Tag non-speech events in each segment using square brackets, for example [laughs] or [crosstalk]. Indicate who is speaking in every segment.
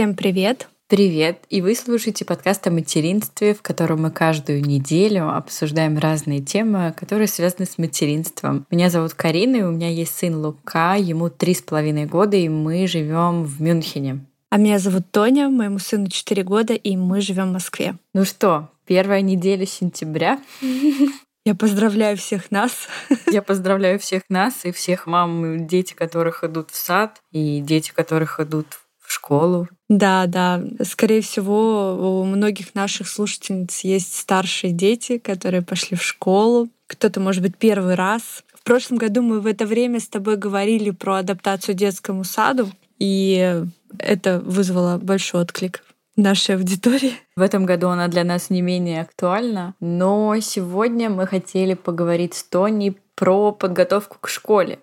Speaker 1: Всем привет!
Speaker 2: Привет! И вы слушаете подкаст о материнстве, в котором мы каждую неделю обсуждаем разные темы, которые связаны с материнством. Меня зовут Карина, и у меня есть сын Лука, ему три с половиной года, и мы живем в Мюнхене.
Speaker 1: А меня зовут Тоня, моему сыну 4 года, и мы живем в Москве.
Speaker 2: Ну что, первая неделя сентября. [laughs]
Speaker 1: Я поздравляю всех нас. [laughs]
Speaker 2: Я поздравляю всех нас и всех мам, дети, которых идут в сад, и дети, которых идут в школу.
Speaker 1: Да, да. Скорее всего, у многих наших слушательниц есть старшие дети, которые пошли в школу. Кто-то, может быть, первый раз. В прошлом году мы в это время с тобой говорили про адаптацию детскому саду. И это вызвало большой отклик нашей аудитории.
Speaker 2: В этом году она для нас не менее актуальна. Но сегодня мы хотели поговорить с Тони про подготовку к школе.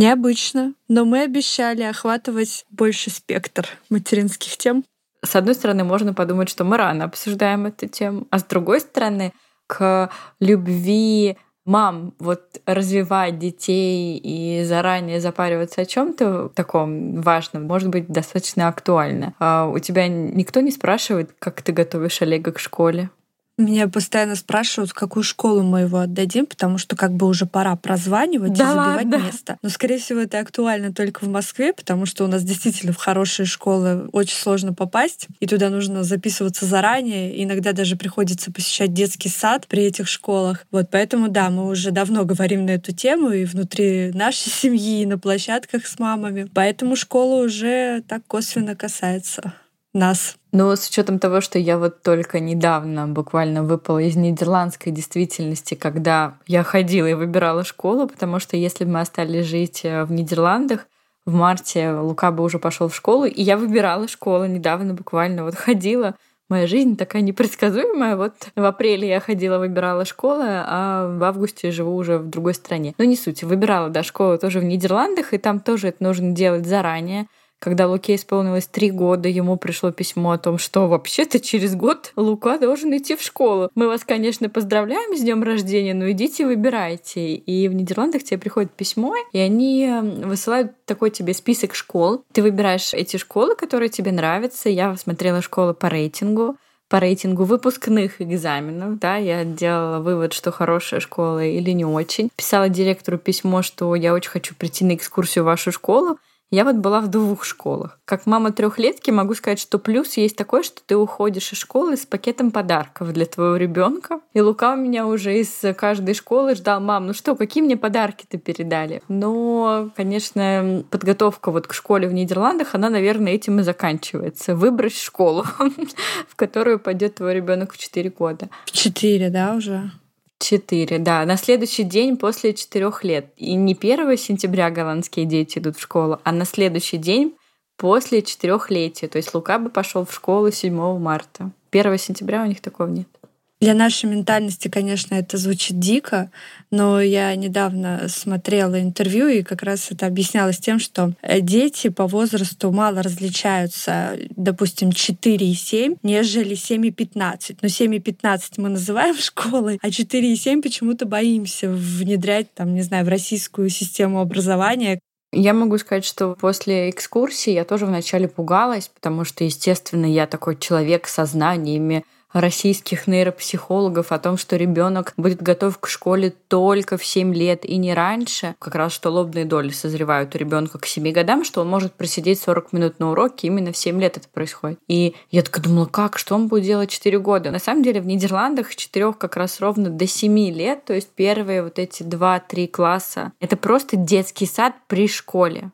Speaker 1: Необычно, но мы обещали охватывать больше спектр материнских тем.
Speaker 2: С одной стороны, можно подумать, что мы рано обсуждаем эту тему, а с другой стороны, к любви мам вот развивать детей и заранее запариваться о чем-то таком важном может быть достаточно актуально. А у тебя никто не спрашивает, как ты готовишь Олега к школе?
Speaker 1: Меня постоянно спрашивают, в какую школу мы его отдадим, потому что как бы уже пора прозванивать
Speaker 2: да
Speaker 1: и забивать
Speaker 2: ладно?
Speaker 1: место. Но, скорее всего, это актуально только в Москве, потому что у нас действительно в хорошие школы очень сложно попасть, и туда нужно записываться заранее. Иногда даже приходится посещать детский сад при этих школах. Вот поэтому, да, мы уже давно говорим на эту тему и внутри нашей [laughs] семьи, и на площадках с мамами. Поэтому школа уже так косвенно касается нас.
Speaker 2: Но с учетом того, что я вот только недавно буквально выпала из нидерландской действительности, когда я ходила и выбирала школу, потому что если бы мы остались жить э, в Нидерландах, в марте Лука бы уже пошел в школу, и я выбирала школу недавно буквально, вот ходила. Моя жизнь такая непредсказуемая. Вот в апреле я ходила, выбирала школы, а в августе живу уже в другой стране. Но не суть. Выбирала, да, школу тоже в Нидерландах, и там тоже это нужно делать заранее. Когда Луке исполнилось три года, ему пришло письмо о том, что вообще-то через год Лука должен идти в школу. Мы вас, конечно, поздравляем с днем рождения, но идите выбирайте. И в Нидерландах тебе приходит письмо, и они эм, высылают такой тебе список школ. Ты выбираешь эти школы, которые тебе нравятся. Я смотрела школы по рейтингу по рейтингу выпускных экзаменов, да, я делала вывод, что хорошая школа или не очень. Писала директору письмо, что я очень хочу прийти на экскурсию в вашу школу, я вот была в двух школах. Как мама трехлетки могу сказать, что плюс есть такой, что ты уходишь из школы с пакетом подарков для твоего ребенка. И Лука у меня уже из каждой школы ждал, мам, ну что, какие мне подарки ты передали? Но, конечно, подготовка вот к школе в Нидерландах, она, наверное, этим и заканчивается. Выбрать школу, [laughs] в которую пойдет твой ребенок в 4 года.
Speaker 1: В 4, да, уже?
Speaker 2: Четыре, да. На следующий день после четырех лет. И не 1 сентября голландские дети идут в школу, а на следующий день после четырехлетия. То есть Лука бы пошел в школу 7 марта. 1 сентября у них такого нет.
Speaker 1: Для нашей ментальности, конечно, это звучит дико, но я недавно смотрела интервью, и как раз это объяснялось тем, что э, дети по возрасту мало различаются, допустим, 4 и 7, нежели 7 и 15. Но 7 и 15 мы называем [laughs] школой, а 4 и 7 почему-то боимся внедрять, там, не знаю, в российскую систему образования.
Speaker 2: Я могу сказать, что после экскурсии я тоже вначале пугалась, потому что, естественно, я такой человек со знаниями, российских нейропсихологов о том, что ребенок будет готов к школе только в 7 лет и не раньше, как раз что лобные доли созревают у ребенка к 7 годам, что он может просидеть 40 минут на уроке, именно в 7 лет это происходит. И я так думала, как, что он будет делать 4 года? На самом деле в Нидерландах с 4 как раз ровно до 7 лет, то есть первые вот эти 2-3 класса, это просто детский сад при школе.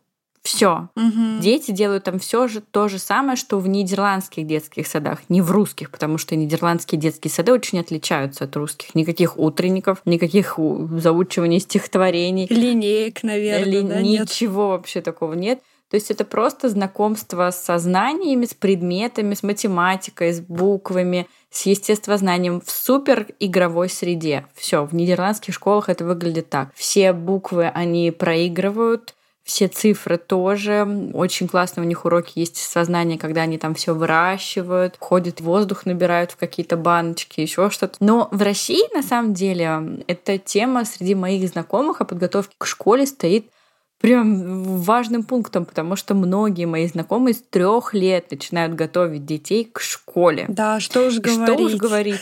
Speaker 2: Все.
Speaker 1: Угу.
Speaker 2: Дети делают там все же то же самое, что в нидерландских детских садах, не в русских, потому что нидерландские детские сады очень отличаются от русских. Никаких утренников, никаких заучиваний стихотворений.
Speaker 1: Линеек, наверное. Ли...
Speaker 2: Да, ничего нет. вообще такого нет. То есть это просто знакомство с сознаниями, с предметами, с математикой, с буквами, с естествознанием в супер игровой среде. Все, в нидерландских школах это выглядит так. Все буквы они проигрывают, все цифры тоже. Очень классно у них уроки есть сознание, когда они там все выращивают, ходят, воздух набирают в какие-то баночки, еще что-то. Но в России, на самом деле, эта тема среди моих знакомых о подготовке к школе стоит прям важным пунктом, потому что многие мои знакомые с трех лет начинают готовить детей к школе.
Speaker 1: Да, [laughs] что уж говорить. Что
Speaker 2: уж говорить.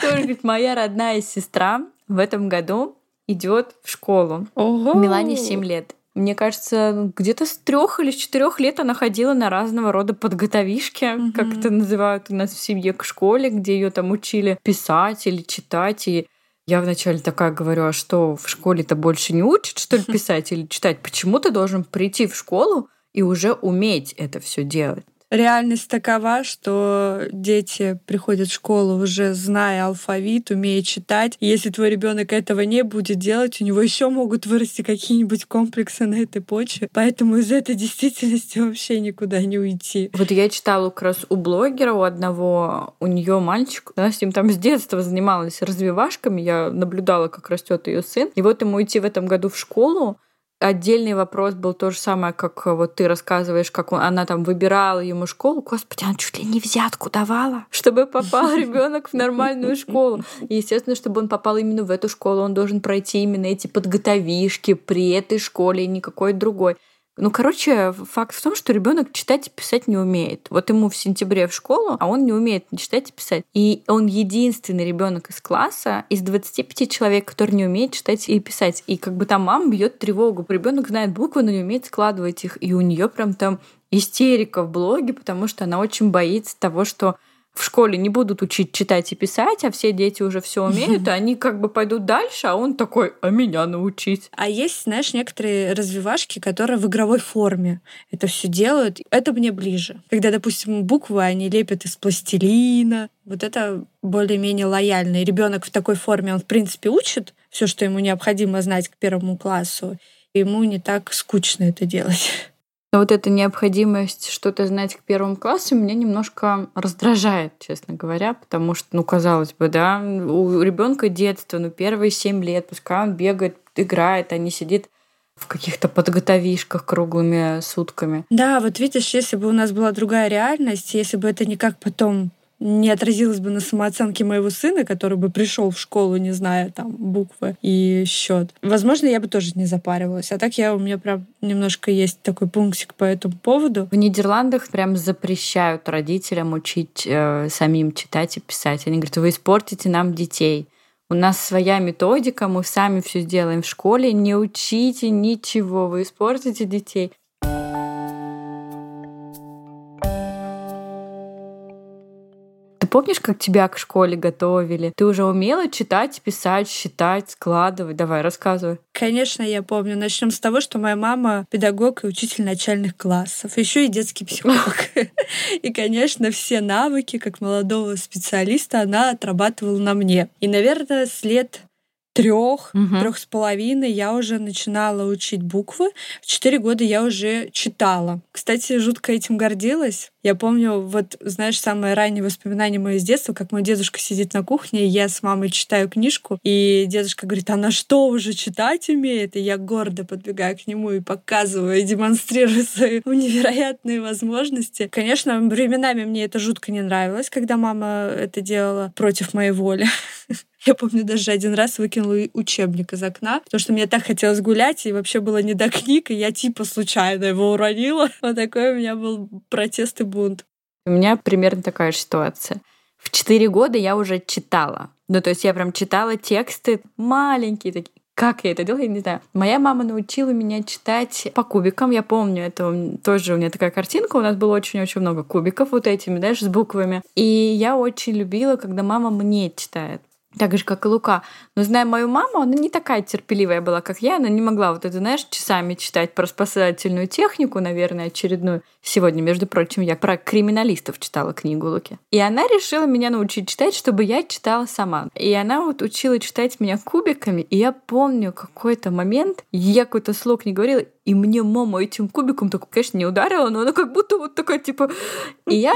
Speaker 2: Тоже, говорит, моя родная сестра в этом году идет в школу. Ого! Милане 7 лет. Мне кажется, где-то с трех или с четырех лет она ходила на разного рода подготовишки, mm-hmm. как это называют у нас в семье, к школе, где ее там учили писать или читать. И я вначале такая говорю, а что, в школе-то больше не учат, что ли, [laughs] писать или читать? Почему ты должен прийти в школу и уже уметь это все делать?
Speaker 1: Реальность такова, что дети приходят в школу уже зная алфавит, умея читать. Если твой ребенок этого не будет делать, у него еще могут вырасти какие-нибудь комплексы на этой почве. Поэтому из этой действительности вообще никуда не уйти.
Speaker 2: Вот я читала как раз у блогера, у одного, у нее мальчик, она с ним там с детства занималась развивашками, я наблюдала, как растет ее сын. И вот ему идти в этом году в школу, Отдельный вопрос был то же самое, как вот ты рассказываешь, как он, она там выбирала ему школу. Господи, она чуть ли не взятку давала, [laughs] чтобы попал [laughs] ребенок в нормальную школу. И, естественно, чтобы он попал именно в эту школу, он должен пройти именно эти подготовишки при этой школе и никакой другой. Ну, короче, факт в том, что ребенок читать и писать не умеет. Вот ему в сентябре в школу, а он не умеет читать и писать. И он единственный ребенок из класса из 25 человек, который не умеет читать и писать. И как бы там мама бьет тревогу. Ребенок знает буквы, но не умеет складывать их. И у нее прям там истерика в блоге, потому что она очень боится того, что в школе не будут учить читать и писать, а все дети уже все умеют, и они как бы пойдут дальше, а он такой, а меня научить.
Speaker 1: А есть, знаешь, некоторые развивашки, которые в игровой форме это все делают. Это мне ближе. Когда, допустим, буквы они лепят из пластилина. Вот это более-менее лояльно. И ребенок в такой форме, он, в принципе, учит все, что ему необходимо знать к первому классу. Ему не так скучно это делать.
Speaker 2: Но вот эта необходимость что-то знать к первому классу меня немножко раздражает, честно говоря, потому что, ну, казалось бы, да, у ребенка детство, ну, первые семь лет, пускай он бегает, играет, а не сидит в каких-то подготовишках круглыми сутками.
Speaker 1: Да, вот видишь, если бы у нас была другая реальность, если бы это никак потом не отразилось бы на самооценке моего сына, который бы пришел в школу, не зная там буквы и счет. Возможно, я бы тоже не запаривалась. А так я у меня прям немножко есть такой пунктик по этому поводу.
Speaker 2: В Нидерландах прям запрещают родителям учить э, самим читать и писать. Они говорят, вы испортите нам детей. У нас своя методика, мы сами все сделаем в школе. Не учите ничего, вы испортите детей. Помнишь, как тебя к школе готовили? Ты уже умела читать, писать, считать, складывать? Давай, рассказывай.
Speaker 1: Конечно, я помню. Начнем с того, что моя мама педагог и учитель начальных классов, еще и детский психолог. И, конечно, все навыки, как молодого специалиста, она отрабатывала на мне. И, наверное, с лет трех, угу. трех с половиной я уже начинала учить буквы. В четыре года я уже читала. Кстати, жутко этим гордилась. Я помню, вот, знаешь, самое раннее воспоминание мое с детства, как мой дедушка сидит на кухне, и я с мамой читаю книжку, и дедушка говорит, она что, уже читать умеет? И я гордо подбегаю к нему и показываю, и демонстрирую свои [laughs] невероятные возможности. Конечно, временами мне это жутко не нравилось, когда мама это делала против моей воли. [laughs] Я помню, даже один раз выкинула учебник из окна, потому что мне так хотелось гулять, и вообще было не до книг, и я типа случайно его уронила. [laughs] Вот такой у меня был протест и бунт.
Speaker 2: У меня примерно такая же ситуация. В четыре года я уже читала. Ну, то есть я прям читала тексты маленькие такие. Как я это делала, я не знаю. Моя мама научила меня читать по кубикам. Я помню, это тоже у меня такая картинка. У нас было очень-очень много кубиков вот этими, знаешь, с буквами. И я очень любила, когда мама мне читает так же, как и Лука. Но зная мою маму, она не такая терпеливая была, как я. Она не могла вот это, знаешь, часами читать про спасательную технику, наверное, очередную. Сегодня, между прочим, я про криминалистов читала книгу Луки. И она решила меня научить читать, чтобы я читала сама. И она вот учила читать меня кубиками. И я помню какой-то момент, я какой-то слог не говорила, и мне мама этим кубиком так, конечно, не ударила, но она как будто вот такая, типа... И я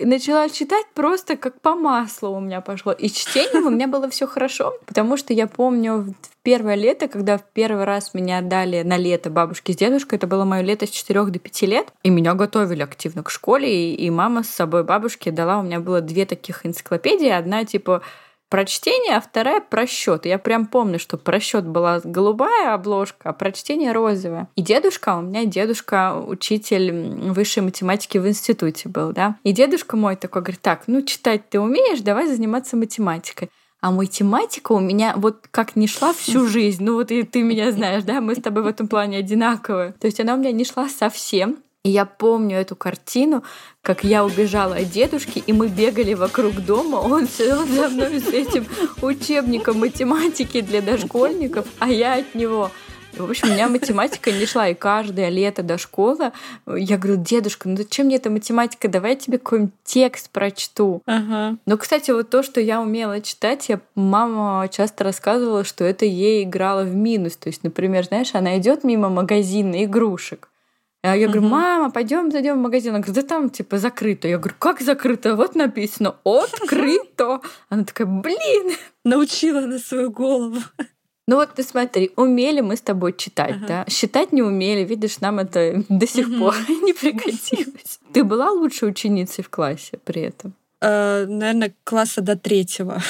Speaker 2: начала читать просто как по маслу у меня пошло. И чтением у меня было все хорошо, потому что я помню в первое лето, когда в первый раз меня отдали на лето бабушки с дедушкой, это было мое лето с 4 до 5 лет, и меня готовили активно к школе, и, и мама с собой бабушки дала, у меня было две таких энциклопедии, одна типа про чтение, а вторая про счет. Я прям помню, что про счет была голубая обложка, а про чтение розовая. И дедушка, у меня дедушка учитель высшей математики в институте был, да. И дедушка мой такой говорит, так, ну читать ты умеешь, давай заниматься математикой. А математика у меня вот как не шла всю [laughs] жизнь. Ну вот и ты меня знаешь, да, мы с тобой в этом плане одинаковые. То есть она у меня не шла совсем. И я помню эту картину, как я убежала от дедушки, и мы бегали вокруг дома. Он сидел за мной с этим учебником математики для дошкольников, а я от него. В общем, у меня математика не шла, и каждое лето до школы я говорю, дедушка, ну зачем мне эта математика, давай я тебе какой-нибудь текст прочту. Ага. Но, кстати, вот то, что я умела читать, я мама часто рассказывала, что это ей играло в минус. То есть, например, знаешь, она идет мимо магазина игрушек, а я говорю, мама, пойдем зайдем в магазин. Она говорит, да там типа закрыто. Я говорю, как закрыто? Вот написано, открыто. Она такая, блин. [laughs]
Speaker 1: Научила на свою голову.
Speaker 2: Ну вот ты смотри, умели мы с тобой читать, ага. да? Считать не умели, видишь, нам это [laughs] до сих угу. пор [laughs] не пригодилось. Ты была лучшей ученицей в классе при этом?
Speaker 1: Э, наверное, класса до третьего.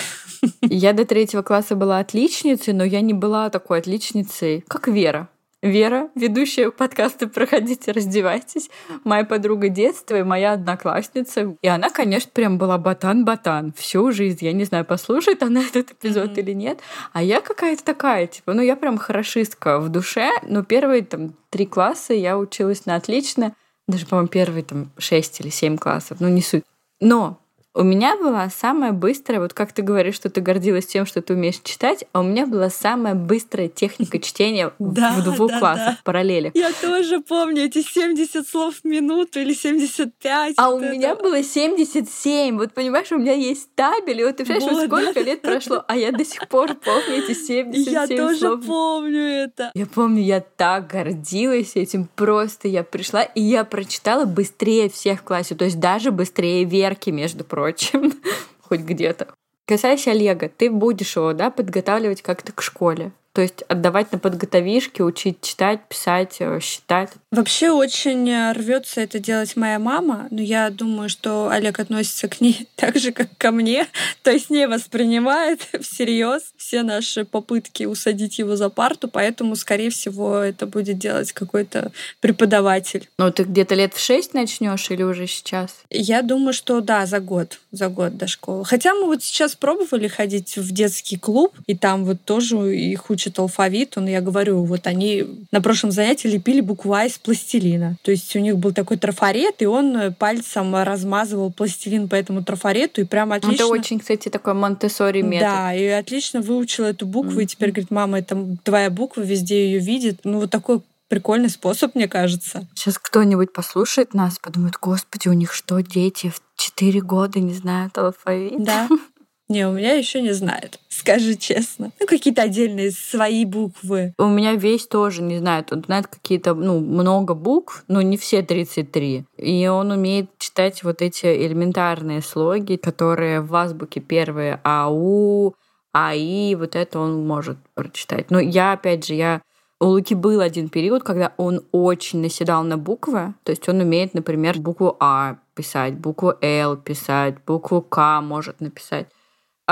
Speaker 2: Я до третьего класса была отличницей, но я не была такой отличницей, как Вера. Вера, ведущая подкаста «Проходите, раздевайтесь», моя подруга детства и моя одноклассница. И она, конечно, прям была ботан-ботан всю жизнь. Я не знаю, послушает она этот эпизод mm-hmm. или нет. А я какая-то такая, типа, ну я прям хорошистка в душе, но первые там три класса я училась на отлично. Даже, по-моему, первые там шесть или семь классов, ну не суть. Но у меня была самая быстрая, вот как ты говоришь, что ты гордилась тем, что ты умеешь читать, а у меня была самая быстрая техника чтения [laughs] да, в двух да, классах да. параллели.
Speaker 1: Я тоже помню эти 70 слов в минуту или 75.
Speaker 2: А вот у это. меня было 77. Вот понимаешь, у меня есть табель, и вот ты вот, сколько да, лет прошло, а я до сих пор помню эти 77
Speaker 1: я
Speaker 2: слов.
Speaker 1: Я тоже помню это.
Speaker 2: Я помню, я так гордилась этим. Просто я пришла, и я прочитала быстрее всех в классе, то есть даже быстрее Верки, между прочим прочим, [laughs] хоть где-то. Касаясь Олега, ты будешь его да, подготавливать как-то к школе. То есть отдавать на подготовишки, учить читать, писать, э, считать.
Speaker 1: Вообще очень э, рвется это делать моя мама, но я думаю, что Олег относится к ней [laughs] так же, как ко мне, то есть не воспринимает [laughs] всерьез все наши попытки усадить его за парту, поэтому, скорее всего, это будет делать какой-то преподаватель.
Speaker 2: Ну, ты где-то лет в шесть начнешь или уже сейчас?
Speaker 1: Я думаю, что да, за год, за год до школы. Хотя мы вот сейчас пробовали ходить в детский клуб, и там вот тоже их учат учат алфавиту, но я говорю, вот они на прошлом занятии лепили букву А из пластилина. То есть у них был такой трафарет, и он пальцем размазывал пластилин по этому трафарету, и прям отлично...
Speaker 2: Это очень, кстати, такой монтессори метод.
Speaker 1: Да, и отлично выучила эту букву, mm-hmm. и теперь говорит, мама, это твоя буква, везде ее видит. Ну, вот такой прикольный способ, мне кажется.
Speaker 2: Сейчас кто-нибудь послушает нас, подумает, господи, у них что, дети в 4 года не знают алфавит?
Speaker 1: Да. [laughs] Не, у меня еще не знают, [laughs] скажи честно. Ну, какие-то отдельные свои буквы.
Speaker 2: У меня весь тоже не знает. Он знает какие-то, ну, много букв, но не все 33. И он умеет читать вот эти элементарные слоги, которые в азбуке первые АУ, АИ, вот это он может прочитать. Но я, опять же, я у Луки был один период, когда он очень наседал на буквы. То есть он умеет, например, букву А писать, букву Л писать, букву К может написать.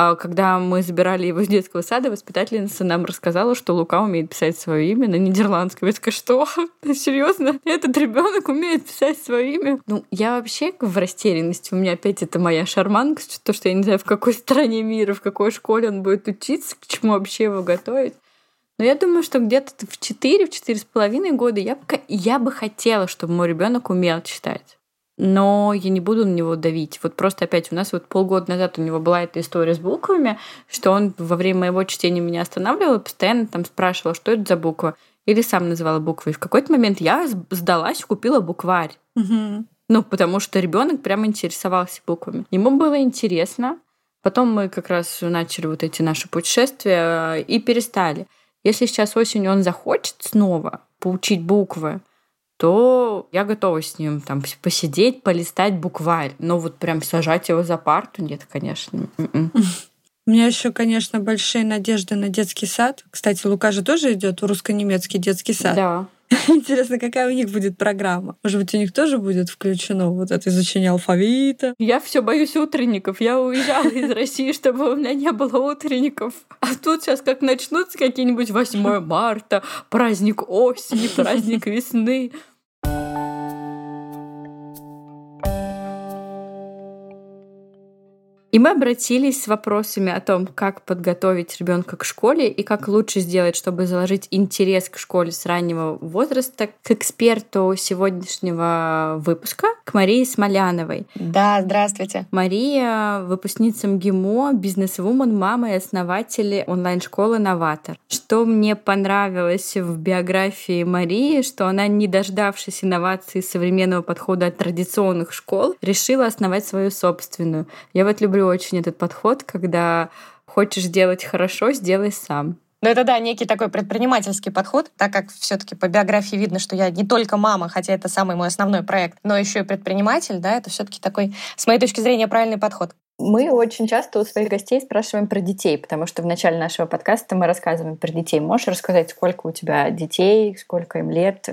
Speaker 2: А когда мы забирали его из детского сада, воспитательница нам рассказала, что Лука умеет писать свое имя на нидерландском. Я такая, что? [laughs] Серьезно? Этот ребенок умеет писать свое имя? Ну, я вообще в растерянности. У меня опять это моя шарманка, то, что я не знаю, в какой стране мира, в какой школе он будет учиться, к чему вообще его готовить. Но я думаю, что где-то в 4, в 4,5 года я, я бы хотела, чтобы мой ребенок умел читать но я не буду на него давить. Вот просто опять у нас вот полгода назад у него была эта история с буквами, что он во время моего чтения меня останавливал и постоянно там спрашивал, что это за буква. Или сам называла буквы. И в какой-то момент я сдалась, купила букварь. Угу. Ну, потому что ребенок прямо интересовался буквами. Ему было интересно. Потом мы как раз начали вот эти наши путешествия э, и перестали. Если сейчас осенью он захочет снова поучить буквы, то я готова с ним там посидеть, полистать букварь. Но вот прям сажать его за парту нет, конечно. М-м. [laughs]
Speaker 1: У меня еще, конечно, большие надежды на детский сад. Кстати, Лука же тоже идет в русско-немецкий детский сад.
Speaker 2: Да. [laughs]
Speaker 1: Интересно, какая у них будет программа? Может быть, у них тоже будет включено вот это изучение алфавита?
Speaker 2: Я все боюсь утренников. Я уезжала из России, чтобы у меня не было утренников. А тут сейчас как начнутся какие-нибудь 8 марта, праздник осени, праздник весны. И мы обратились с вопросами о том, как подготовить ребенка к школе и как лучше сделать, чтобы заложить интерес к школе с раннего возраста, к эксперту сегодняшнего выпуска, к Марии Смоляновой.
Speaker 3: Да, здравствуйте.
Speaker 2: Мария — выпускница МГИМО, бизнес-вумен, мама и основатель онлайн-школы «Новатор». Что мне понравилось в биографии Марии, что она, не дождавшись инноваций современного подхода от традиционных школ, решила основать свою собственную. Я вот люблю люблю очень этот подход, когда хочешь сделать хорошо, сделай сам.
Speaker 3: Ну, это, да, некий такой предпринимательский подход, так как все-таки по биографии видно, что я не только мама, хотя это самый мой основной проект, но еще и предприниматель, да, это все-таки такой, с моей точки зрения, правильный подход.
Speaker 2: Мы очень часто у своих гостей спрашиваем про детей, потому что в начале нашего подкаста мы рассказываем про детей. Можешь рассказать, сколько у тебя детей, сколько им лет?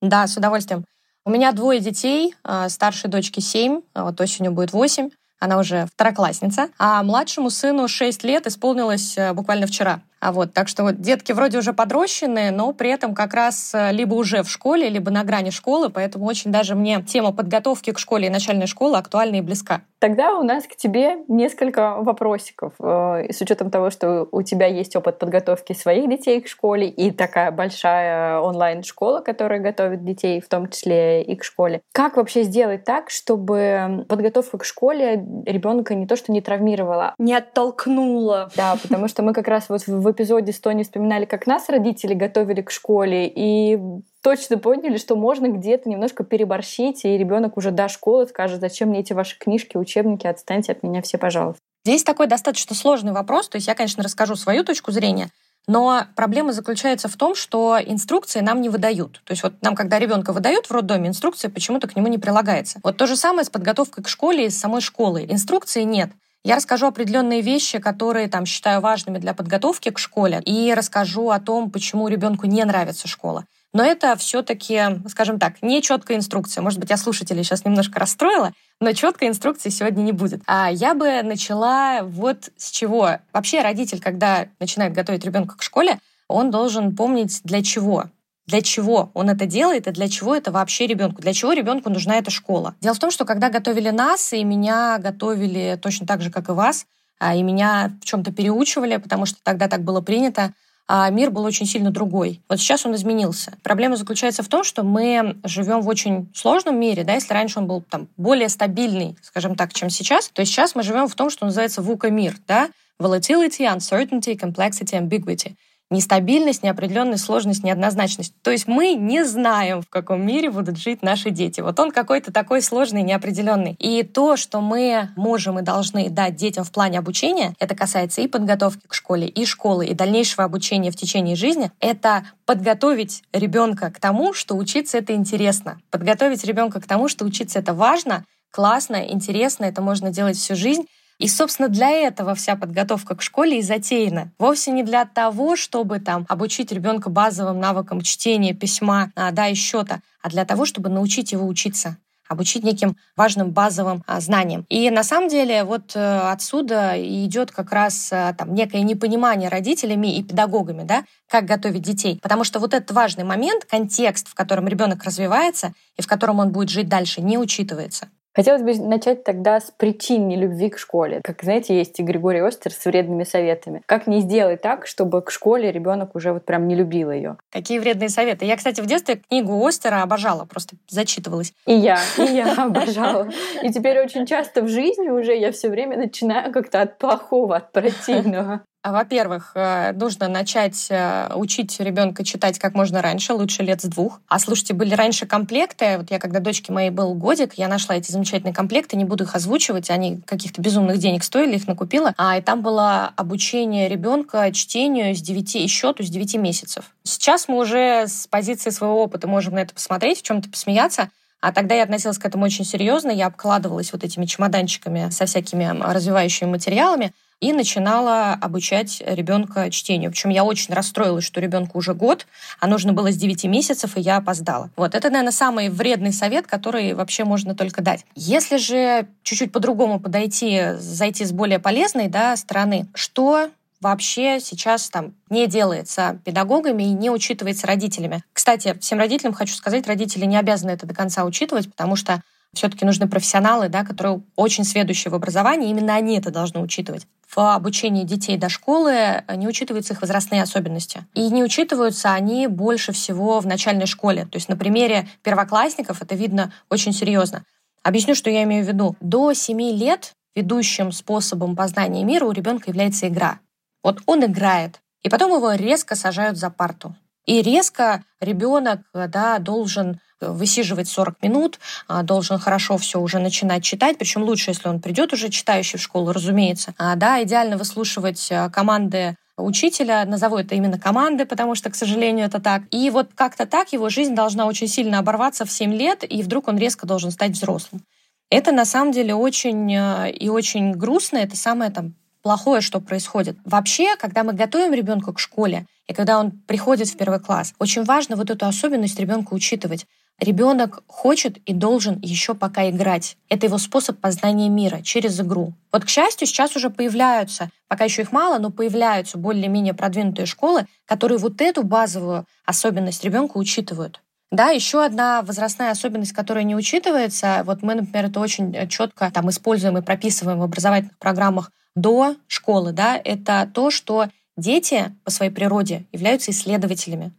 Speaker 3: Да, с удовольствием. У меня двое детей, а, старшей дочке 7, а вот осенью будет 8, она уже второклассница, а младшему сыну 6 лет исполнилось э, буквально вчера. А вот, так что вот детки вроде уже подрощенные, но при этом как раз э, либо уже в школе, либо на грани школы, поэтому очень даже мне тема подготовки к школе и начальной школы актуальна и близка.
Speaker 2: Тогда у нас к тебе несколько вопросиков. Э, с учетом того, что у тебя есть опыт подготовки своих детей к школе и такая большая онлайн-школа, которая готовит детей, в том числе и к школе. Как вообще сделать так, чтобы подготовка к школе ребенка не то что не травмировала,
Speaker 1: не оттолкнула?
Speaker 2: Да, потому что мы как раз вот в в эпизоде 100 не вспоминали, как нас родители готовили к школе, и точно поняли, что можно где-то немножко переборщить, и ребенок уже до школы скажет, зачем мне эти ваши книжки, учебники, отстаньте от меня все, пожалуйста.
Speaker 3: Здесь такой достаточно сложный вопрос, то есть я, конечно, расскажу свою точку зрения, но проблема заключается в том, что инструкции нам не выдают. То есть вот нам, когда ребенка выдают в роддоме, инструкция почему-то к нему не прилагается. Вот то же самое с подготовкой к школе и с самой школой. Инструкции нет. Я расскажу определенные вещи, которые там считаю важными для подготовки к школе, и расскажу о том, почему ребенку не нравится школа. Но это все-таки, скажем так, не четкая инструкция. Может быть, я слушателей сейчас немножко расстроила, но четкой инструкции сегодня не будет. А я бы начала вот с чего. Вообще родитель, когда начинает готовить ребенка к школе, он должен помнить, для чего для чего он это делает и для чего это вообще ребенку, для чего ребенку нужна эта школа. Дело в том, что когда готовили нас, и меня готовили точно так же, как и вас, а, и меня в чем-то переучивали, потому что тогда так было принято, а мир был очень сильно другой. Вот сейчас он изменился. Проблема заключается в том, что мы живем в очень сложном мире, да, если раньше он был там более стабильный, скажем так, чем сейчас, то сейчас мы живем в том, что называется VUCA-мир, да, volatility, uncertainty, complexity, ambiguity нестабильность, неопределенность, сложность, неоднозначность. То есть мы не знаем, в каком мире будут жить наши дети. Вот он какой-то такой сложный, неопределенный. И то, что мы можем и должны дать детям в плане обучения, это касается и подготовки к школе, и школы, и дальнейшего обучения в течение жизни, это подготовить ребенка к тому, что учиться это интересно. Подготовить ребенка к тому, что учиться это важно, классно, интересно, это можно делать всю жизнь. И, собственно, для этого вся подготовка к школе и затеяна. Вовсе не для того, чтобы там обучить ребенка базовым навыкам чтения, письма, а, да, и счета, а для того, чтобы научить его учиться обучить неким важным базовым а, знаниям. И на самом деле вот э, отсюда идет как раз э, там некое непонимание родителями и педагогами, да, как готовить детей. Потому что вот этот важный момент, контекст, в котором ребенок развивается и в котором он будет жить дальше, не учитывается.
Speaker 2: Хотелось бы начать тогда с причин нелюбви к школе. Как знаете, есть и Григорий Остер с вредными советами. Как не сделать так, чтобы к школе ребенок уже вот прям не любил ее?
Speaker 3: Какие вредные советы? Я, кстати, в детстве книгу Остера обожала, просто зачитывалась.
Speaker 2: И я, и я [laughs] обожала. И теперь очень часто в жизни уже я все время начинаю как-то от плохого, от противного.
Speaker 3: А, во-первых, э, нужно начать э, учить ребенка читать как можно раньше, лучше лет с двух. А слушайте, были раньше комплекты. Вот я, когда дочке моей был годик, я нашла эти замечательные комплекты, не буду их озвучивать, они каких-то безумных денег стоили, их накупила. А и там было обучение ребенка чтению с 9 и счету с 9 месяцев. Сейчас мы уже с позиции своего опыта можем на это посмотреть, в чем-то посмеяться. А тогда я относилась к этому очень серьезно. Я обкладывалась вот этими чемоданчиками со всякими развивающими материалами. И начинала обучать ребенка чтению. Причем я очень расстроилась, что ребенку уже год, а нужно было с 9 месяцев, и я опоздала. Вот это, наверное, самый вредный совет, который вообще можно только дать. Если же чуть-чуть по-другому подойти, зайти с более полезной да, стороны, что вообще сейчас там не делается педагогами и не учитывается родителями. Кстати, всем родителям хочу сказать, родители не обязаны это до конца учитывать, потому что все-таки нужны профессионалы, да, которые очень сведущие в образовании, именно они это должны учитывать. В обучении детей до школы не учитываются их возрастные особенности. И не учитываются они больше всего в начальной школе. То есть на примере первоклассников это видно очень серьезно. Объясню, что я имею в виду. До 7 лет ведущим способом познания мира у ребенка является игра. Вот он играет, и потом его резко сажают за парту. И резко ребенок да, должен высиживать 40 минут, а, должен хорошо все уже начинать читать, причем лучше, если он придет уже читающий в школу, разумеется. А, да, идеально выслушивать а, команды учителя, назову это именно команды, потому что, к сожалению, это так. И вот как-то так его жизнь должна очень сильно оборваться в 7 лет, и вдруг он резко должен стать взрослым. Это на самом деле очень и очень грустно, это самое там плохое, что происходит. Вообще, когда мы готовим ребенка к школе, и когда он приходит в первый класс, очень важно вот эту особенность ребенка учитывать. Ребенок хочет и должен еще пока играть. Это его способ познания мира через игру. Вот, к счастью, сейчас уже появляются, пока еще их мало, но появляются более-менее продвинутые школы, которые вот эту базовую особенность ребенка учитывают. Да, еще одна возрастная особенность, которая не учитывается, вот мы, например, это очень четко там используем и прописываем в образовательных программах до школы, да, это то, что дети по своей природе являются исследователями.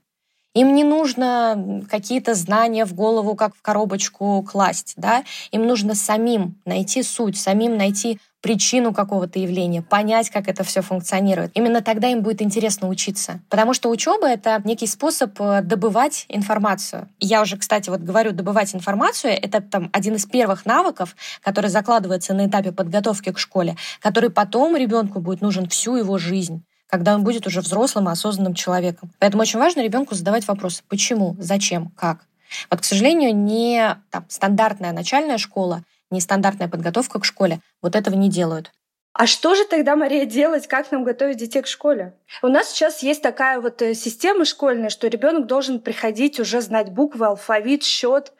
Speaker 3: Им не нужно какие-то знания в голову, как в коробочку класть, да? Им нужно самим найти суть, самим найти причину какого-то явления, понять, как это все функционирует. Именно тогда им будет интересно учиться. Потому что учеба — это некий способ э, добывать информацию. Я уже, кстати, вот говорю, добывать информацию — это там один из первых навыков, который закладывается на этапе подготовки к школе, который потом ребенку будет нужен всю его жизнь когда он будет уже взрослым и осознанным человеком. Поэтому очень важно ребенку задавать вопросы. Почему? Зачем? Как? Вот, к сожалению, не там, стандартная начальная школа нестандартная подготовка к школе, вот этого не делают.
Speaker 1: А что же тогда, Мария, делать? Как нам готовить детей к школе? У нас сейчас есть такая вот э, система школьная, что ребенок должен приходить уже знать буквы, алфавит, счет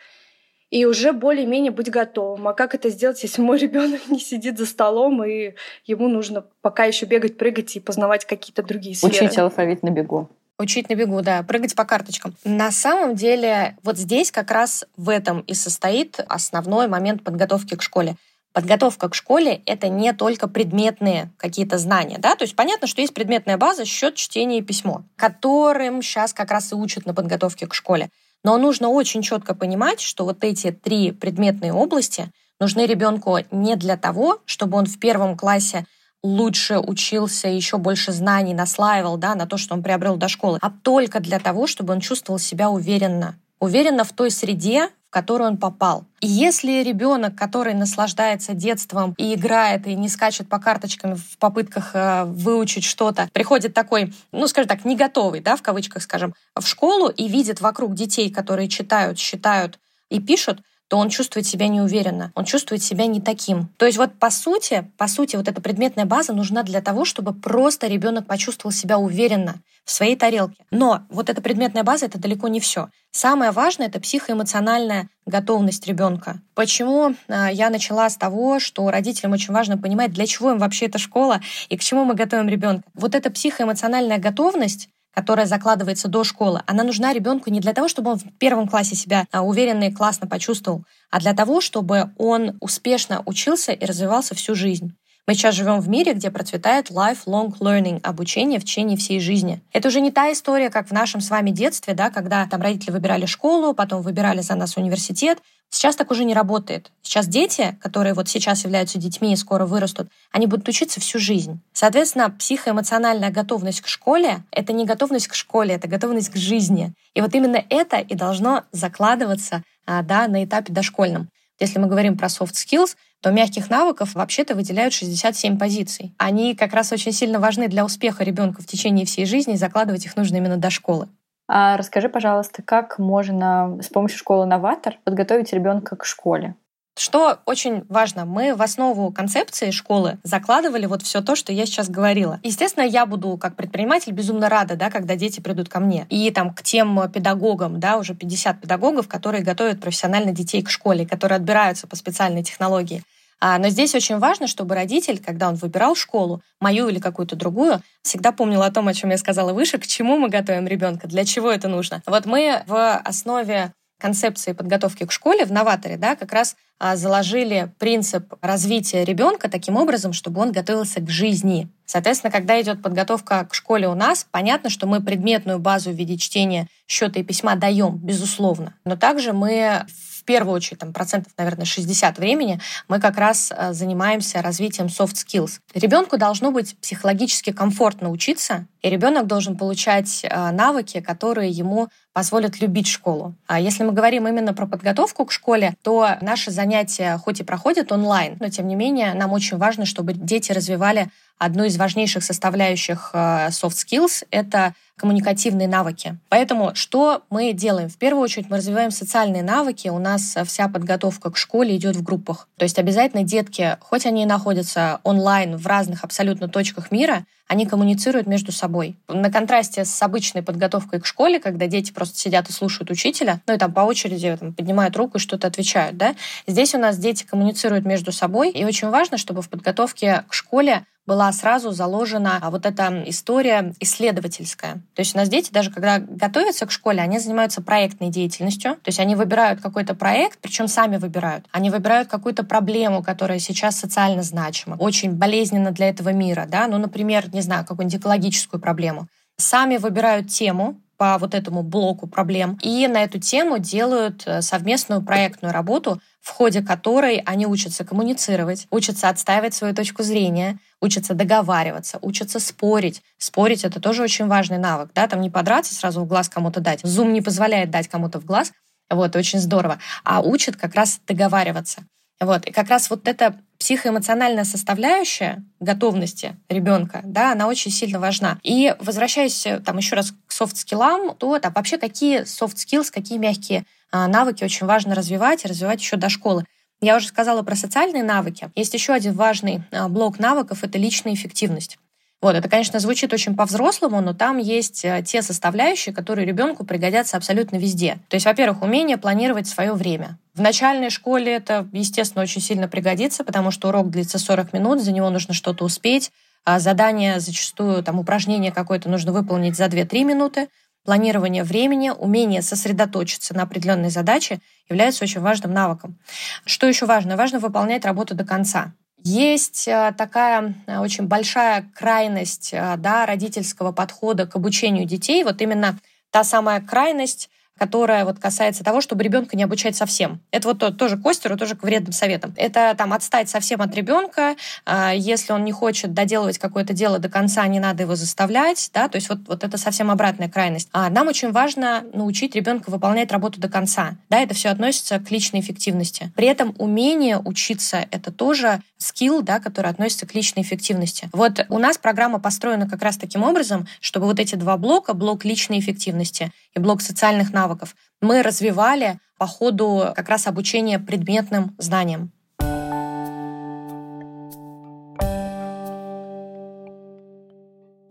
Speaker 1: и уже более-менее быть готовым. А как это сделать, если мой ребенок не сидит за столом и ему нужно пока еще бегать, прыгать и познавать какие-то другие сферы?
Speaker 2: Учить алфавит на бегу.
Speaker 3: Учить на бегу, да, прыгать по карточкам. На самом деле, вот здесь как раз в этом и состоит основной момент подготовки к школе. Подготовка к школе — это не только предметные какие-то знания, да, то есть понятно, что есть предметная база, счет, чтение и письмо, которым сейчас как раз и учат на подготовке к школе. Но нужно очень четко понимать, что вот эти три предметные области нужны ребенку не для того, чтобы он в первом классе лучше учился, еще больше знаний наслаивал да, на то, что он приобрел до школы, а только для того, чтобы он чувствовал себя уверенно. Уверенно в той среде, в которую он попал. И если ребенок, который наслаждается детством и играет, и не скачет по карточкам в попытках э, выучить что-то, приходит такой, ну, скажем так, не готовый, да, в кавычках, скажем, в школу и видит вокруг детей, которые читают, считают и пишут, то он чувствует себя неуверенно, он чувствует себя не таким. То есть вот по сути, по сути, вот эта предметная база нужна для того, чтобы просто ребенок почувствовал себя уверенно в своей тарелке. Но вот эта предметная база — это далеко не все. Самое важное — это психоэмоциональная готовность ребенка. Почему а, я начала с того, что родителям очень важно понимать, для чего им вообще эта школа и к чему мы готовим ребенка. Вот эта психоэмоциональная готовность которая закладывается до школы, она нужна ребенку не для того, чтобы он в первом классе себя а, уверенно и классно почувствовал, а для того, чтобы он успешно учился и развивался всю жизнь. Мы сейчас живем в мире, где процветает lifelong learning, обучение в течение всей жизни. Это уже не та история, как в нашем с вами детстве, да, когда там родители выбирали школу, потом выбирали за нас университет. Сейчас так уже не работает. Сейчас дети, которые вот сейчас являются детьми и скоро вырастут, они будут учиться всю жизнь. Соответственно, психоэмоциональная готовность к школе — это не готовность к школе, это готовность к жизни. И вот именно это и должно закладываться а, да, на этапе дошкольном. Если мы говорим про soft skills, то мягких навыков вообще-то выделяют 67 позиций. Они как раз очень сильно важны для успеха ребенка в течение всей жизни, и закладывать их нужно именно до школы.
Speaker 2: А расскажи, пожалуйста, как можно с помощью школы «Новатор» подготовить ребенка к школе?
Speaker 3: Что очень важно, мы в основу концепции школы закладывали вот все то, что я сейчас говорила. Естественно, я буду как предприниматель безумно рада, да, когда дети придут ко мне. И там к тем педагогам, да, уже 50 педагогов, которые готовят профессионально детей к школе, которые отбираются по специальной технологии. А, но здесь очень важно, чтобы родитель, когда он выбирал школу, мою или какую-то другую, всегда помнил о том, о чем я сказала выше, к чему мы готовим ребенка, для чего это нужно. Вот мы в основе концепции подготовки к школе в новаторе, да, как раз а, заложили принцип развития ребенка таким образом, чтобы он готовился к жизни. Соответственно, когда идет подготовка к школе у нас, понятно, что мы предметную базу в виде чтения, счета и письма даем, безусловно. Но также мы в первую очередь, там, процентов, наверное, 60 времени мы как раз а, занимаемся развитием soft skills. Ребенку должно быть психологически комфортно учиться, и ребенок должен получать а, навыки, которые ему позволят любить школу. А если мы говорим именно про подготовку к школе, то наши занятия хоть и проходят онлайн, но тем не менее нам очень важно, чтобы дети развивали одну из важнейших составляющих э, soft skills — это коммуникативные навыки. Поэтому что мы делаем? В первую очередь мы развиваем социальные навыки. У нас вся подготовка к школе идет в группах. То есть обязательно детки, хоть они и находятся онлайн в разных абсолютно точках мира, они коммуницируют между собой. На контрасте с обычной подготовкой к школе, когда дети просто сидят и слушают учителя, ну и там по очереди там, поднимают руку и что-то отвечают, да, здесь у нас дети коммуницируют между собой, и очень важно, чтобы в подготовке к школе была сразу заложена а, вот эта история исследовательская. То есть у нас дети, даже когда готовятся к школе, они занимаются проектной деятельностью. То есть они выбирают какой-то проект, причем сами выбирают. Они выбирают какую-то проблему, которая сейчас социально значима, очень болезненно для этого мира. Да? Ну, например, не знаю, какую-нибудь экологическую проблему. Сами выбирают тему, по вот этому блоку проблем. И на эту тему делают э, совместную проектную работу, в ходе которой они учатся коммуницировать, учатся отстаивать свою точку зрения, учатся договариваться, учатся спорить. Спорить — это тоже очень важный навык. Да? Там не подраться сразу в глаз кому-то дать. Зум не позволяет дать кому-то в глаз. Вот, очень здорово. А учат как раз договариваться. Вот. И как раз вот эта психоэмоциональная составляющая готовности ребенка, да, она очень сильно важна. И возвращаясь э, там еще раз soft skill-ам, то там, вообще какие soft skills, какие мягкие а, навыки очень важно развивать и развивать еще до школы. Я уже сказала про социальные навыки. Есть еще один важный а, блок навыков — это личная эффективность. Вот, это, конечно, звучит очень по-взрослому, но там есть э, те составляющие, которые ребенку пригодятся абсолютно везде. То есть, во-первых, умение планировать свое время. В начальной школе это, естественно, очень сильно пригодится, потому что урок длится 40 минут, за него нужно что-то успеть, задание зачастую, там, упражнение какое-то нужно выполнить за 2-3 минуты. Планирование времени, умение сосредоточиться на определенной задаче является очень важным навыком. Что еще важно? Важно выполнять работу до конца. Есть э, такая э, очень большая крайность э, да, родительского подхода к обучению детей. Вот именно та самая крайность которая вот касается того, чтобы ребенка не обучать совсем. Это вот тоже Костеру, тоже к вредным советам. Это там отстать совсем от ребенка, а, если он не хочет доделывать какое-то дело до конца, не надо его заставлять, да, то есть вот, вот это совсем обратная крайность. А нам очень важно научить ребенка выполнять работу до конца, да, это все относится к личной эффективности. При этом умение учиться — это тоже скилл, да, который относится к личной эффективности. Вот у нас программа построена как раз таким образом, чтобы вот эти два блока, блок личной эффективности и блок социальных навыков, навыков мы развивали по ходу как раз обучения предметным знаниям.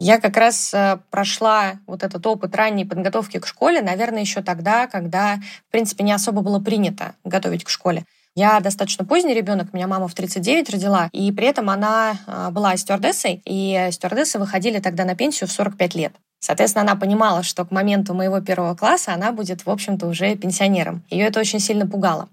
Speaker 3: Я как раз э, прошла вот этот опыт ранней подготовки к школе, наверное, еще тогда, когда, в принципе, не особо было принято готовить к школе. Я достаточно поздний ребенок, меня мама в 39 родила, и при этом она э, была стюардессой, и стюардессы выходили тогда на пенсию в 45 лет. Соответственно, она понимала, что к моменту моего первого класса она будет, в общем-то, уже пенсионером. Ее это очень сильно пугало.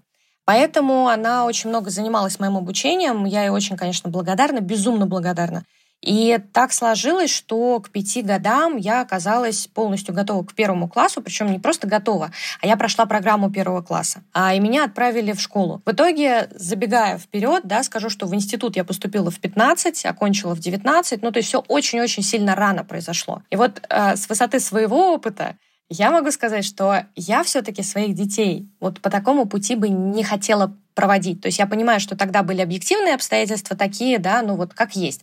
Speaker 3: Поэтому она очень много занималась моим обучением. Я ей очень, конечно, благодарна, безумно благодарна. И так сложилось, что к пяти годам я оказалась полностью готова к первому классу, причем не просто готова, а я прошла программу первого класса. А, и меня отправили в школу. В итоге, забегая вперед, да, скажу, что в институт я поступила в 15, окончила в 19, ну то есть все очень-очень сильно рано произошло. И вот э, с высоты своего опыта я могу сказать, что я все-таки своих детей вот по такому пути бы не хотела проводить. То есть я понимаю, что тогда были объективные обстоятельства такие, да, ну вот как есть.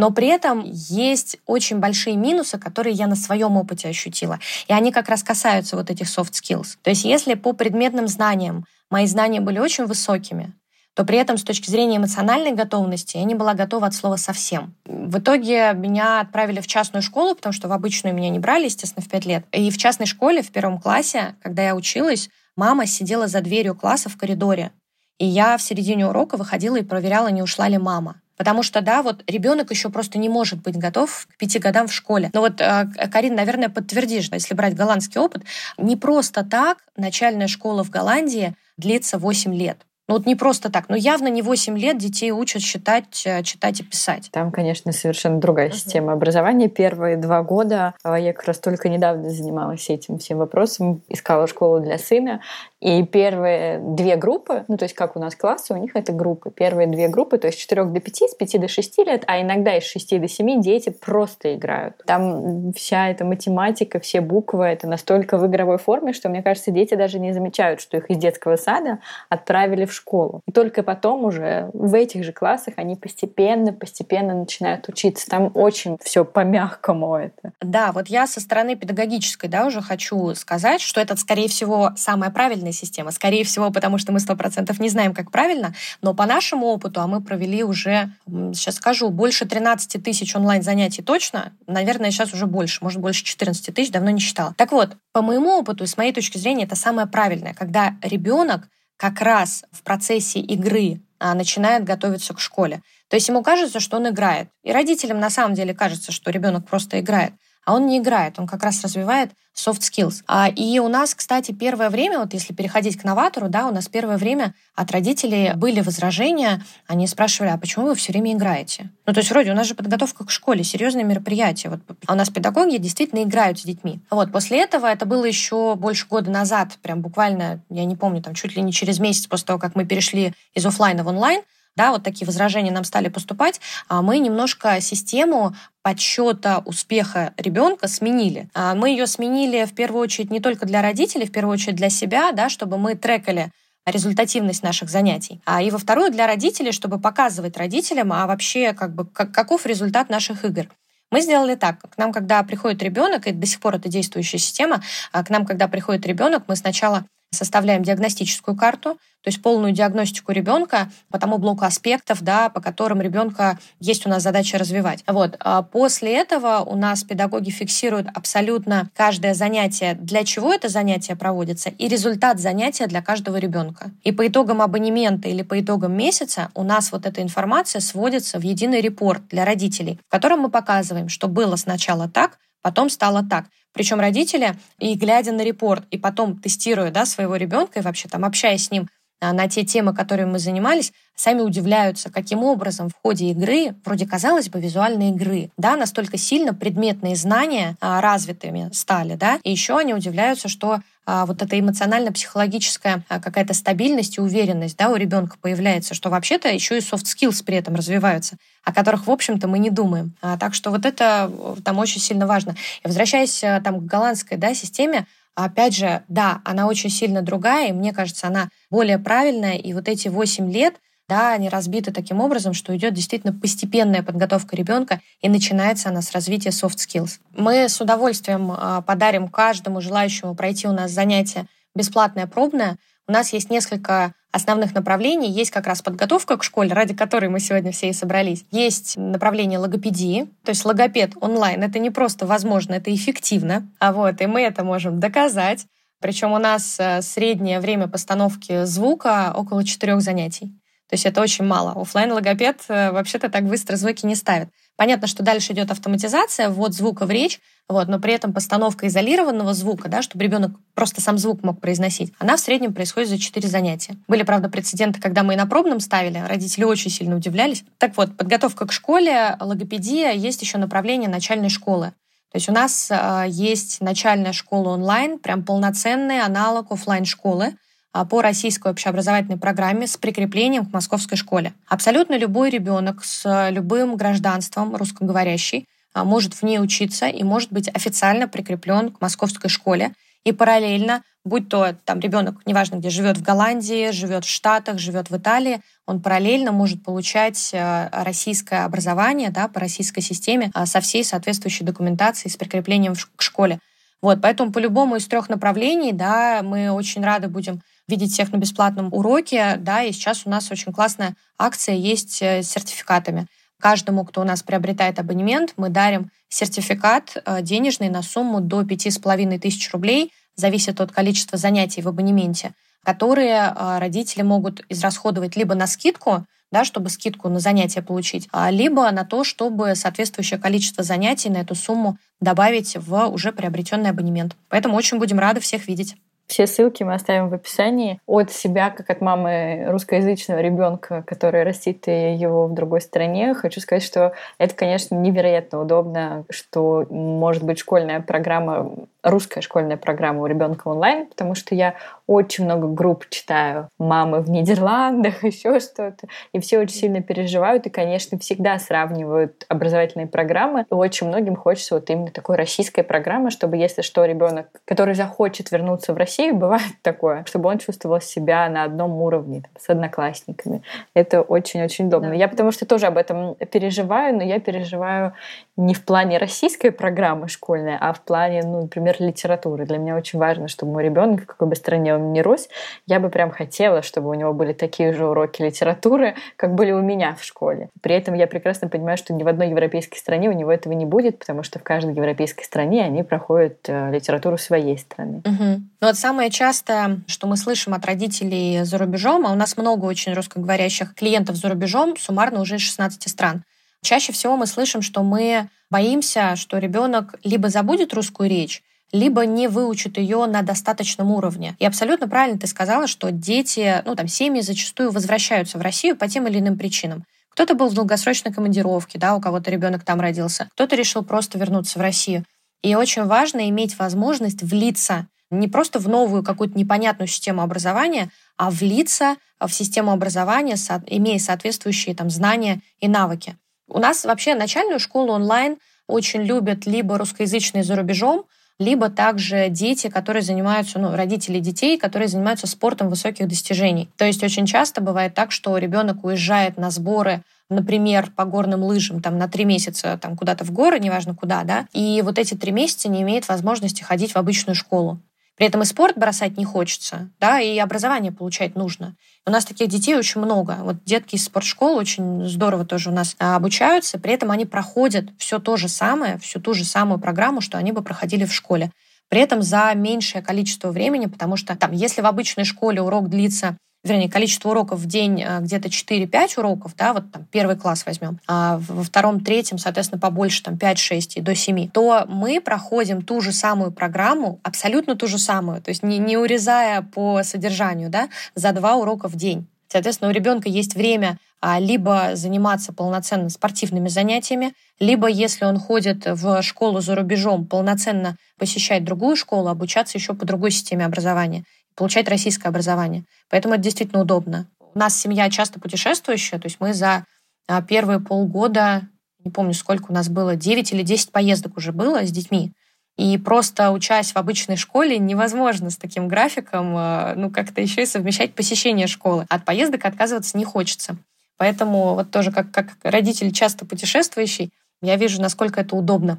Speaker 3: Но при этом есть очень большие минусы, которые я на своем опыте ощутила. И они как раз касаются вот этих soft skills. То есть если по предметным знаниям мои знания были очень высокими, то при этом с точки зрения эмоциональной готовности я не была готова от слова совсем. В итоге меня отправили в частную школу, потому что в обычную меня не брали, естественно, в пять лет. И в частной школе в первом классе, когда я училась, мама сидела за дверью класса в коридоре. И я в середине урока выходила и проверяла, не ушла ли мама. Потому что, да, вот ребенок еще просто не может быть готов к пяти годам в школе. Но вот, э, Карин, наверное, подтвердишь, если брать голландский опыт, не просто так начальная школа в Голландии длится 8 лет. Ну вот не просто так. Но явно не 8 лет детей учат считать, э, читать и писать.
Speaker 2: Там, конечно, совершенно другая uh-huh. система образования. Первые два года а, я как раз только недавно занималась этим всем вопросом, искала школу для сына. И первые две группы, ну то есть как у нас классы, у них это группы. Первые две группы, то есть с 4 до 5, с 5 до 6 лет, а иногда из 6 до 7 дети просто играют. Там вся эта математика, все буквы, это настолько в игровой форме, что, мне кажется, дети даже не замечают, что их из детского сада отправили в школу. И только потом уже в этих же классах они постепенно, постепенно начинают учиться. Там очень все по-мягкому это.
Speaker 3: Да, вот я со стороны педагогической, да, уже хочу сказать, что это, скорее всего, правильное правильная система. Скорее всего, потому что мы сто процентов не знаем, как правильно, но по нашему опыту, а мы провели уже, сейчас скажу, больше 13 тысяч онлайн-занятий точно, наверное, сейчас уже больше, может, больше 14 тысяч, давно не считала. Так вот, по моему опыту с моей точки зрения, это самое правильное, когда ребенок как раз в процессе игры а, начинает готовиться к школе. То есть ему кажется, что он играет. И родителям на самом деле кажется, что ребенок просто играет а он не играет, он как раз развивает soft skills. А, и у нас, кстати, первое время, вот если переходить к новатору, да, у нас первое время от родителей были возражения, они спрашивали, а почему вы все время играете? Ну, то есть вроде у нас же подготовка к школе, серьезное мероприятие. Вот, а у нас педагоги действительно играют с детьми. Вот, после этого, это было еще больше года назад, прям буквально, я не помню, там чуть ли не через месяц после того, как мы перешли из офлайна в онлайн, да, вот такие возражения нам стали поступать, а мы немножко систему подсчета успеха ребенка сменили. А мы ее сменили в первую очередь не только для родителей, в первую очередь для себя, да, чтобы мы трекали результативность наших занятий. А и во вторую для родителей, чтобы показывать родителям, а вообще как бы как, каков результат наших игр. Мы сделали так. К нам, когда приходит ребенок, и до сих пор это действующая система, а к нам, когда приходит ребенок, мы сначала составляем диагностическую карту, то есть полную диагностику ребенка по тому блоку аспектов, да, по которым ребенка есть у нас задача развивать. Вот. А после этого у нас педагоги фиксируют абсолютно каждое занятие, для чего это занятие проводится, и результат занятия для каждого ребенка. И по итогам абонемента или по итогам месяца у нас вот эта информация сводится в единый репорт для родителей, в котором мы показываем, что было сначала так, потом стало так. Причем родители, и глядя на репорт, и потом тестируя да, своего ребенка, и вообще там общаясь с ним а, на те темы, которыми мы занимались, сами удивляются, каким образом в ходе игры, вроде казалось бы, визуальной игры, да, настолько сильно предметные знания а, развитыми стали, да, и еще они удивляются, что вот эта эмоционально-психологическая а, какая-то стабильность и уверенность, да, у ребенка появляется, что вообще-то еще и soft skills при этом развиваются, о которых, в общем-то, мы не думаем. А, так что вот это э, там очень сильно важно. И возвращаясь э, там к голландской, да, системе, Опять же, да, она очень сильно другая, и мне кажется, она более правильная. И вот эти 8 лет, да, они разбиты таким образом, что идет действительно постепенная подготовка ребенка, и начинается она с развития soft skills. Мы с удовольствием а, подарим каждому желающему пройти у нас занятие бесплатное пробное. У нас есть несколько основных направлений. Есть как раз подготовка к школе, ради которой мы сегодня все и собрались. Есть направление логопедии, то есть логопед онлайн. Это не просто возможно, это эффективно. А вот, и мы это можем доказать. Причем у нас э, среднее время постановки звука около четырех занятий. То есть это очень мало. Оффлайн логопед э, вообще-то так быстро звуки не ставит. Понятно, что дальше идет автоматизация, ввод звука в речь, вот, но при этом постановка изолированного звука, да, чтобы ребенок просто сам звук мог произносить, она в среднем происходит за 4 занятия. Были, правда, прецеденты, когда мы и на пробном ставили, родители очень сильно удивлялись. Так вот, подготовка к школе, логопедия, есть еще направление начальной школы. То есть у нас э, есть начальная школа онлайн, прям полноценный аналог офлайн школы по российской общеобразовательной программе с прикреплением к московской школе. Абсолютно любой ребенок с любым гражданством русскоговорящий а, может в ней учиться и может быть официально прикреплен к московской школе. И параллельно, будь то там ребенок, неважно где живет в Голландии, живет в Штатах, живет в Италии, он параллельно может получать а, российское образование да, по российской системе со всей соответствующей документацией, с прикреплением к школе. Вот, поэтому по любому из трех направлений, да, мы очень рады будем видеть всех на бесплатном уроке, да, и сейчас у нас очень классная акция есть э, с сертификатами. Каждому, кто у нас приобретает абонемент, мы дарим сертификат э, денежный на сумму до пяти с половиной тысяч рублей, зависит от количества занятий в абонементе, которые э, родители могут израсходовать либо на скидку, да, чтобы скидку на занятия получить, а, либо на то, чтобы соответствующее количество занятий на эту сумму добавить в уже приобретенный абонемент. Поэтому очень будем рады всех видеть.
Speaker 2: Все ссылки мы оставим в описании. От себя, как от мамы русскоязычного ребенка, который растит его в другой стране, хочу сказать, что это, конечно, невероятно удобно, что может быть школьная программа русская школьная программа у ребенка онлайн, потому что я очень много групп читаю. Мамы в Нидерландах, [laughs] еще что-то. И все очень сильно переживают и, конечно, всегда сравнивают образовательные программы. И очень многим хочется вот именно такой российской программы, чтобы, если что, ребенок, который захочет вернуться в Россию, [laughs] бывает такое, чтобы он чувствовал себя на одном уровне там, с одноклассниками. Это очень-очень удобно. Да. Я потому что тоже об этом переживаю, но я переживаю не в плане российской программы школьной, а в плане, ну, например, литературы. Для меня очень важно, чтобы мой ребенок, в какой бы стране он ни рос, я бы прям хотела, чтобы у него были такие же уроки литературы, как были у меня в школе. При этом я прекрасно понимаю, что ни в одной европейской стране у него этого не будет, потому что в каждой европейской стране они проходят э, литературу своей страны.
Speaker 3: Угу. Ну вот самое частое, что мы слышим от родителей за рубежом, а у нас много очень русскоговорящих клиентов за рубежом, суммарно уже из 16 стран. Чаще всего мы слышим, что мы боимся, что ребенок либо забудет русскую речь, либо не выучит ее на достаточном уровне. И абсолютно правильно ты сказала, что дети, ну там семьи зачастую возвращаются в Россию по тем или иным причинам. Кто-то был в долгосрочной командировке, да, у кого-то ребенок там родился, кто-то решил просто вернуться в Россию. И очень важно иметь возможность влиться не просто в новую какую-то непонятную систему образования, а влиться в систему образования, имея соответствующие там знания и навыки. У нас вообще начальную школу онлайн очень любят либо русскоязычные за рубежом, либо также дети, которые занимаются, ну, родители детей, которые занимаются спортом высоких достижений. То есть очень часто бывает так, что ребенок уезжает на сборы например, по горным лыжам там на три месяца там куда-то в горы, неважно куда, да, и вот эти три месяца не имеет возможности ходить в обычную школу. При этом и спорт бросать не хочется, да, и образование получать нужно. У нас таких детей очень много. Вот детки из спортшкол очень здорово тоже у нас а, обучаются, при этом они проходят все то же самое, всю ту же самую программу, что они бы проходили в школе. При этом за меньшее количество времени, потому что там, если в обычной школе урок длится вернее, количество уроков в день э, где-то 4-5 уроков, да, вот там первый класс возьмем, а во втором, третьем, соответственно, побольше, там 5-6 и до 7, то мы проходим ту же самую программу, абсолютно ту же самую, то есть не, не урезая по содержанию, да, за два урока в день. Соответственно, у ребенка есть время а, либо заниматься полноценно спортивными занятиями, либо, если он ходит в школу за рубежом, полноценно посещать другую школу, обучаться еще по другой системе образования получать российское образование. Поэтому это действительно удобно. У нас семья часто путешествующая, то есть мы за а, первые полгода, не помню, сколько у нас было, 9 или 10 поездок уже было с детьми. И просто учась в обычной школе невозможно с таким графиком, а, ну, как-то еще и совмещать посещение школы. От поездок отказываться не хочется. Поэтому вот тоже как, как родитель часто путешествующий, я вижу, насколько это удобно.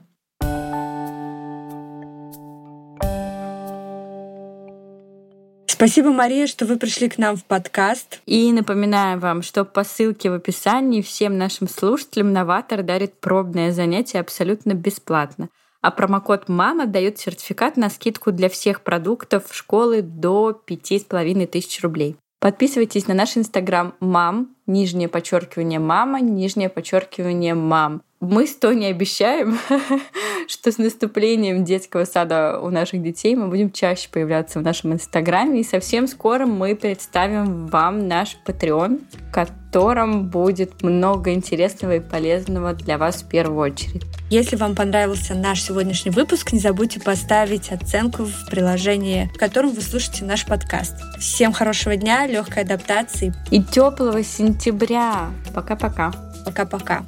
Speaker 1: Спасибо, Мария, что вы пришли к нам в подкаст.
Speaker 2: И напоминаю вам, что по ссылке в описании всем нашим слушателям Новатор дарит пробное занятие абсолютно бесплатно. А промокод «Мама» дает сертификат на скидку для всех продуктов школы до пяти с половиной тысяч рублей. Подписывайтесь на наш инстаграм «Мам», нижнее подчеркивание «Мама», нижнее подчеркивание «Мам». Мы с Тони обещаем, [laughs] что с наступлением детского сада у наших детей мы будем чаще появляться в нашем инстаграме. И совсем скоро мы представим вам наш Patreon, в котором будет много интересного и полезного для вас в первую очередь.
Speaker 1: Если вам понравился наш сегодняшний выпуск, не забудьте поставить оценку в приложении, в котором вы слушаете наш подкаст. Всем хорошего дня, легкой адаптации
Speaker 2: и теплого сентября. Пока-пока.
Speaker 1: Пока-пока.